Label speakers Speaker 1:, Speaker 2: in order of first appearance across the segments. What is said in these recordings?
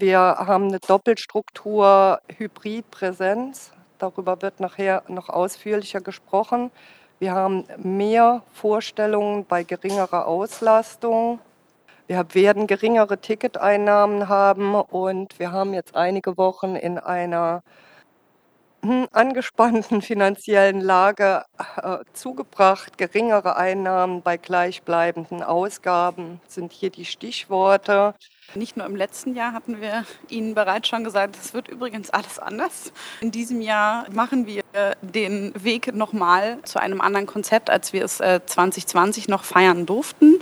Speaker 1: Wir haben eine Doppelstruktur Hybrid-Präsenz. Darüber wird nachher noch ausführlicher gesprochen. Wir haben mehr Vorstellungen bei geringerer Auslastung. Wir werden geringere Ticketeinnahmen haben und wir haben jetzt einige Wochen in einer hm, angespannten finanziellen Lage äh, zugebracht. Geringere Einnahmen bei gleichbleibenden Ausgaben sind hier die Stichworte.
Speaker 2: Nicht nur im letzten Jahr hatten wir Ihnen bereits schon gesagt, es wird übrigens alles anders. In diesem Jahr machen wir den Weg nochmal zu einem anderen Konzept, als wir es 2020 äh, noch feiern durften.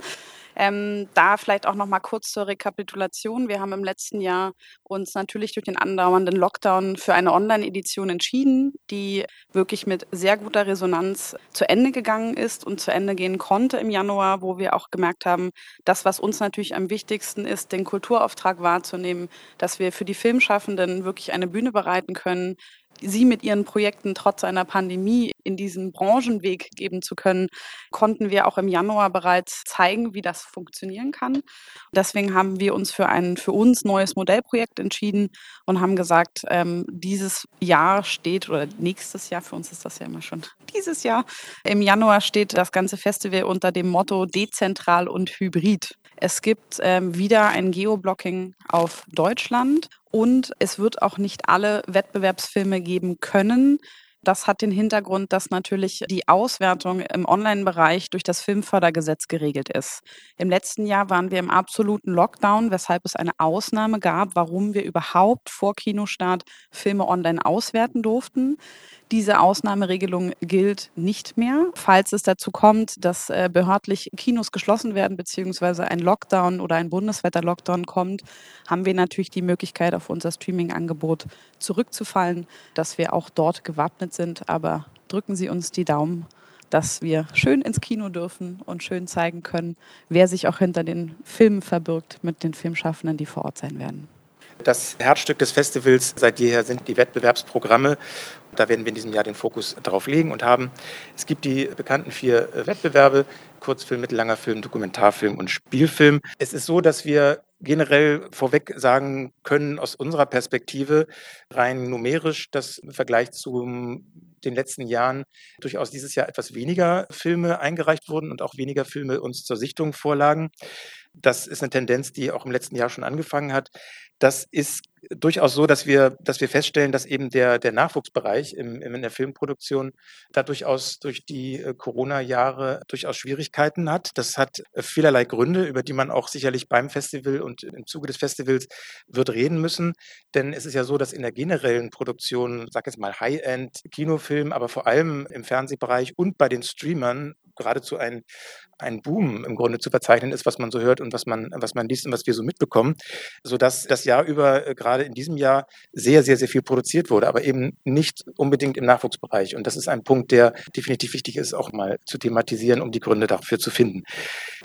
Speaker 2: Ähm, da vielleicht auch noch mal kurz zur Rekapitulation. Wir haben im letzten Jahr uns natürlich durch den andauernden Lockdown für eine Online-Edition entschieden, die wirklich mit sehr guter Resonanz zu Ende gegangen ist und zu Ende gehen konnte im Januar, wo wir auch gemerkt haben, das, was uns natürlich am wichtigsten ist, den Kulturauftrag wahrzunehmen, dass wir für die Filmschaffenden wirklich eine Bühne bereiten können, sie mit ihren Projekten trotz einer Pandemie in diesen Branchenweg geben zu können, konnten wir auch im Januar bereits zeigen, wie das funktionieren kann. Deswegen haben wir uns für ein für uns neues Modellprojekt entschieden und haben gesagt, ähm, dieses Jahr steht oder nächstes Jahr, für uns ist das ja immer schon dieses Jahr, im Januar steht das ganze Festival unter dem Motto dezentral und hybrid. Es gibt ähm, wieder ein Geoblocking auf Deutschland und es wird auch nicht alle Wettbewerbsfilme geben können. Das hat den Hintergrund, dass natürlich die Auswertung im Online-Bereich durch das Filmfördergesetz geregelt ist. Im letzten Jahr waren wir im absoluten Lockdown, weshalb es eine Ausnahme gab, warum wir überhaupt vor Kinostart Filme online auswerten durften. Diese Ausnahmeregelung gilt nicht mehr. Falls es dazu kommt, dass äh, behördlich Kinos geschlossen werden, beziehungsweise ein Lockdown oder ein Bundeswetter-Lockdown kommt, haben wir natürlich die Möglichkeit, auf unser Streaming-Angebot zurückzufallen, dass wir auch dort gewappnet sind. Aber drücken Sie uns die Daumen, dass wir schön ins Kino dürfen und schön zeigen können, wer sich auch hinter den Filmen verbirgt mit den Filmschaffenden, die vor Ort sein werden.
Speaker 3: Das Herzstück des Festivals seit jeher sind die Wettbewerbsprogramme. Da werden wir in diesem Jahr den Fokus darauf legen und haben. Es gibt die bekannten vier Wettbewerbe, Kurzfilm, mittellanger Film, Dokumentarfilm und Spielfilm. Es ist so, dass wir generell vorweg sagen können, aus unserer Perspektive rein numerisch, dass im Vergleich zu den letzten Jahren durchaus dieses Jahr etwas weniger Filme eingereicht wurden und auch weniger Filme uns zur Sichtung vorlagen. Das ist eine Tendenz, die auch im letzten Jahr schon angefangen hat. Das ist durchaus so, dass wir, dass wir feststellen, dass eben der, der Nachwuchsbereich im, in der Filmproduktion da durchaus durch die äh, Corona-Jahre durchaus Schwierigkeiten hat. Das hat äh, vielerlei Gründe, über die man auch sicherlich beim Festival und im Zuge des Festivals wird reden müssen. Denn es ist ja so, dass in der generellen Produktion, sag jetzt mal High-End-Kinofilm, aber vor allem im Fernsehbereich und bei den Streamern geradezu ein, ein Boom im Grunde zu verzeichnen ist, was man so hört und was man, was man liest und was wir so mitbekommen, sodass das Jahr über äh, gerade in diesem Jahr sehr, sehr, sehr viel produziert wurde, aber eben nicht unbedingt im Nachwuchsbereich. Und das ist ein Punkt, der definitiv wichtig ist, auch mal zu thematisieren, um die Gründe dafür zu finden.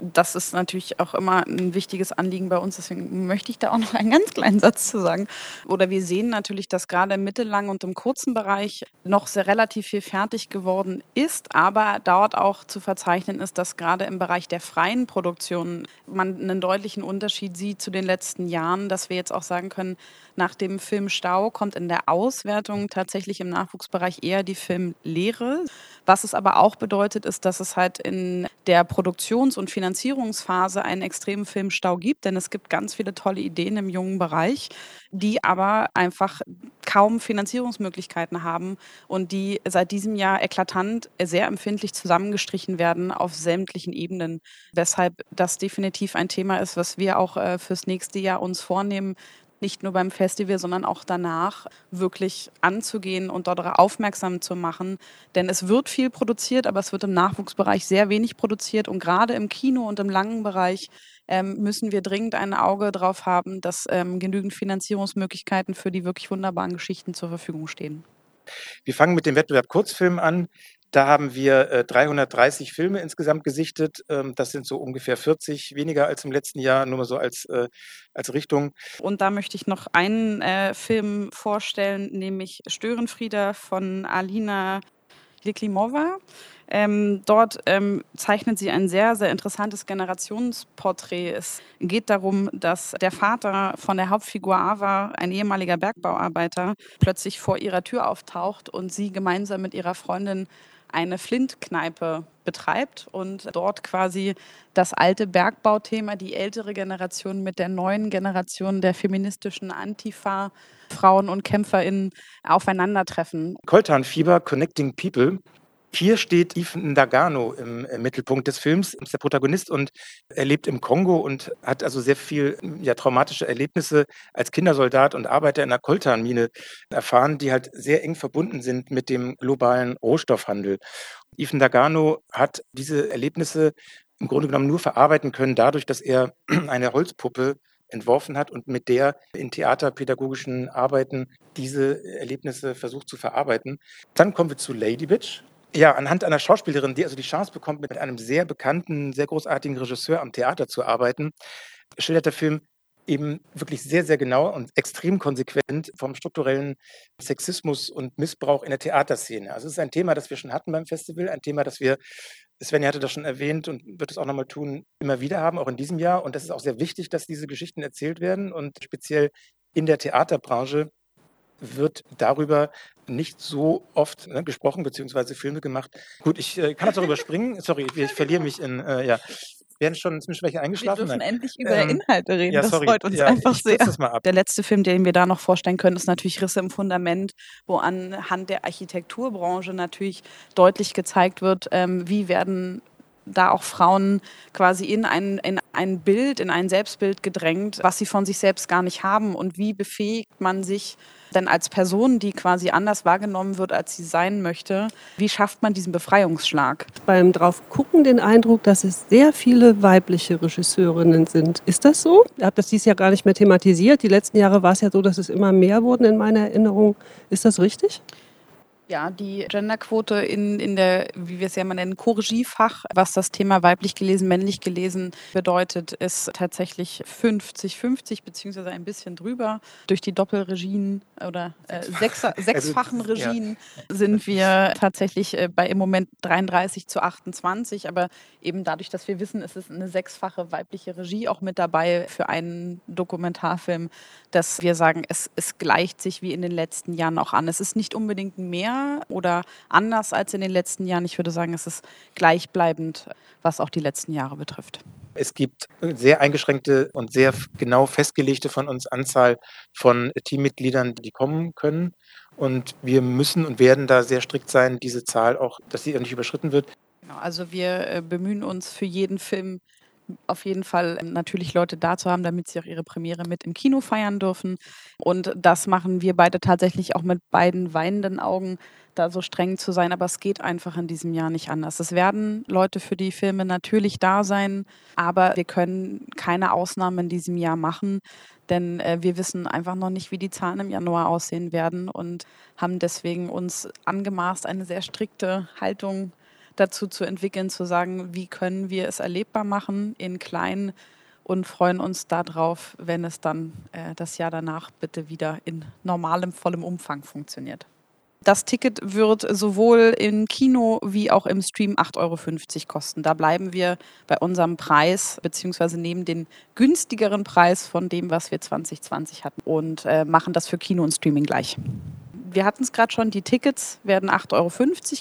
Speaker 2: Das ist natürlich auch immer ein wichtiges Anliegen bei uns, deswegen möchte ich da auch noch einen ganz kleinen Satz zu sagen. Oder wir sehen natürlich, dass gerade im mittellangen und im kurzen Bereich noch sehr relativ viel fertig geworden ist, aber dort auch zu verzeichnen ist, dass gerade im Bereich der freien Produktion man einen deutlichen Unterschied sieht zu den letzten Jahren, dass wir jetzt auch sagen können, nach dem Film Stau kommt in der Auswertung tatsächlich im Nachwuchsbereich eher die Filmlehre. Was es aber auch bedeutet, ist, dass es halt in der Produktions- und Finanzierungsphase einen extremen Filmstau gibt, denn es gibt ganz viele tolle Ideen im jungen Bereich, die aber einfach kaum Finanzierungsmöglichkeiten haben und die seit diesem Jahr eklatant sehr empfindlich zusammengestrichen werden auf sämtlichen Ebenen. Weshalb das definitiv ein Thema ist, was wir auch äh, fürs nächste Jahr uns vornehmen, nicht nur beim Festival, sondern auch danach wirklich anzugehen und dort aufmerksam zu machen. Denn es wird viel produziert, aber es wird im Nachwuchsbereich sehr wenig produziert. Und gerade im Kino und im langen Bereich ähm, müssen wir dringend ein Auge drauf haben, dass ähm, genügend Finanzierungsmöglichkeiten für die wirklich wunderbaren Geschichten zur Verfügung stehen.
Speaker 3: Wir fangen mit dem Wettbewerb Kurzfilm an. Da haben wir äh, 330 Filme insgesamt gesichtet. Ähm, das sind so ungefähr 40 weniger als im letzten Jahr, nur mal so als, äh, als Richtung.
Speaker 2: Und da möchte ich noch einen äh, Film vorstellen, nämlich Störenfrieder von Alina Liklimova. Ähm, dort ähm, zeichnet sie ein sehr, sehr interessantes Generationsporträt. Es geht darum, dass der Vater von der Hauptfigur Ava, ein ehemaliger Bergbauarbeiter, plötzlich vor ihrer Tür auftaucht und sie gemeinsam mit ihrer Freundin eine Flintkneipe betreibt und dort quasi das alte Bergbauthema, die ältere Generation mit der neuen Generation der feministischen Antifa, Frauen und KämpferInnen aufeinandertreffen.
Speaker 3: Koltanfieber, Connecting People. Hier steht Ethan Ndagano im, Mittelpunkt des Films, ist der Protagonist und er lebt im Kongo und hat also sehr viel ja, traumatische Erlebnisse als Kindersoldat und Arbeiter in einer Koltanmine erfahren, die halt sehr eng verbunden sind mit dem globalen Rohstoffhandel. Ethan Ndagano hat diese Erlebnisse im Grunde genommen nur verarbeiten können, dadurch, dass er eine Holzpuppe entworfen hat und mit der in theaterpädagogischen Arbeiten diese Erlebnisse versucht zu verarbeiten. Dann kommen wir zu Lady Bitch. Ja, anhand einer Schauspielerin, die also die Chance bekommt, mit einem sehr bekannten, sehr großartigen Regisseur am Theater zu arbeiten, schildert der Film eben wirklich sehr, sehr genau und extrem konsequent vom strukturellen Sexismus und Missbrauch in der Theaterszene. Also es ist ein Thema, das wir schon hatten beim Festival, ein Thema, das wir, Svenja hatte das schon erwähnt und wird es auch nochmal tun, immer wieder haben, auch in diesem Jahr. Und das ist auch sehr wichtig, dass diese Geschichten erzählt werden und speziell in der Theaterbranche wird darüber nicht so oft ne, gesprochen beziehungsweise Filme gemacht. Gut, ich äh, kann das darüber springen. Sorry, ich, ich verliere mich in, äh, ja. Werden schon inzwischen welche eingeschlafen?
Speaker 2: Wir dürfen Nein. endlich über ähm, Inhalte reden.
Speaker 3: Ja,
Speaker 2: das
Speaker 3: sorry.
Speaker 2: freut uns
Speaker 3: ja,
Speaker 2: einfach sehr.
Speaker 3: Der
Speaker 2: letzte Film, den wir da noch vorstellen können, ist natürlich Risse im Fundament, wo anhand der Architekturbranche natürlich deutlich gezeigt wird, ähm, wie werden da auch Frauen quasi in ein, in ein Bild, in ein Selbstbild gedrängt, was sie von sich selbst gar nicht haben und wie befähigt man sich denn als Person, die quasi anders wahrgenommen wird, als sie sein möchte, wie schafft man diesen Befreiungsschlag?
Speaker 4: Beim Draufgucken den Eindruck, dass es sehr viele weibliche Regisseurinnen sind. Ist das so? Ihr habt das dieses Jahr gar nicht mehr thematisiert. Die letzten Jahre war es ja so, dass es immer mehr wurden in meiner Erinnerung. Ist das richtig?
Speaker 2: Ja, die Genderquote in, in der, wie wir es ja immer nennen, Chorregiefach, was das Thema weiblich gelesen, männlich gelesen bedeutet, ist tatsächlich 50-50 beziehungsweise ein bisschen drüber. Durch die Doppelregien oder äh, sechs, also, sechsfachen Regien sind wir tatsächlich äh, bei im Moment 33 zu 28. Aber eben dadurch, dass wir wissen, es ist eine sechsfache weibliche Regie auch mit dabei für einen Dokumentarfilm, dass wir sagen, es, es gleicht sich wie in den letzten Jahren auch an. Es ist nicht unbedingt mehr oder anders als in den letzten Jahren. Ich würde sagen, es ist gleichbleibend, was auch die letzten Jahre betrifft.
Speaker 3: Es gibt sehr eingeschränkte und sehr genau festgelegte von uns Anzahl von Teammitgliedern, die kommen können. Und wir müssen und werden da sehr strikt sein, diese Zahl auch, dass sie nicht überschritten wird.
Speaker 2: Genau, also wir äh, bemühen uns für jeden Film auf jeden Fall ähm, natürlich Leute da zu haben, damit sie auch ihre Premiere mit im Kino feiern dürfen. Und das machen wir beide tatsächlich auch mit beiden weinenden Augen, da so streng zu sein. Aber es geht einfach in diesem Jahr nicht anders. Es werden Leute für die Filme natürlich da sein, aber wir können keine Ausnahmen in diesem Jahr machen, denn äh, wir wissen einfach noch nicht, wie die Zahlen im Januar aussehen werden und haben deswegen uns angemaßt, eine sehr strikte Haltung dazu zu entwickeln, zu sagen, wie können wir es erlebbar machen in klein und freuen uns darauf, wenn es dann äh, das Jahr danach bitte wieder in normalem, vollem Umfang funktioniert. Das Ticket wird sowohl im Kino wie auch im Stream 8,50 Euro kosten. Da bleiben wir bei unserem Preis, beziehungsweise nehmen den günstigeren Preis von dem, was wir 2020 hatten und äh, machen das für Kino und Streaming gleich wir hatten es gerade schon, die Tickets werden 8,50 Euro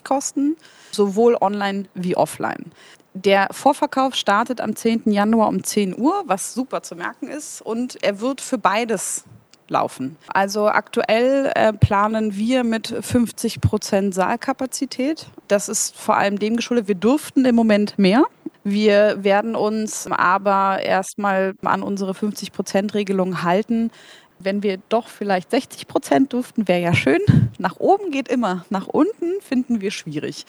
Speaker 2: kosten, sowohl online wie offline. Der Vorverkauf startet am 10. Januar um 10 Uhr, was super zu merken ist, und er wird für beides laufen. Also aktuell äh, planen wir mit 50 Prozent Saalkapazität. Das ist vor allem dem geschuldet, wir durften im Moment mehr. Wir werden uns aber erstmal an unsere 50-Prozent-Regelung halten, wenn wir doch vielleicht 60 Prozent durften, wäre ja schön. Nach oben geht immer, nach unten finden wir schwierig.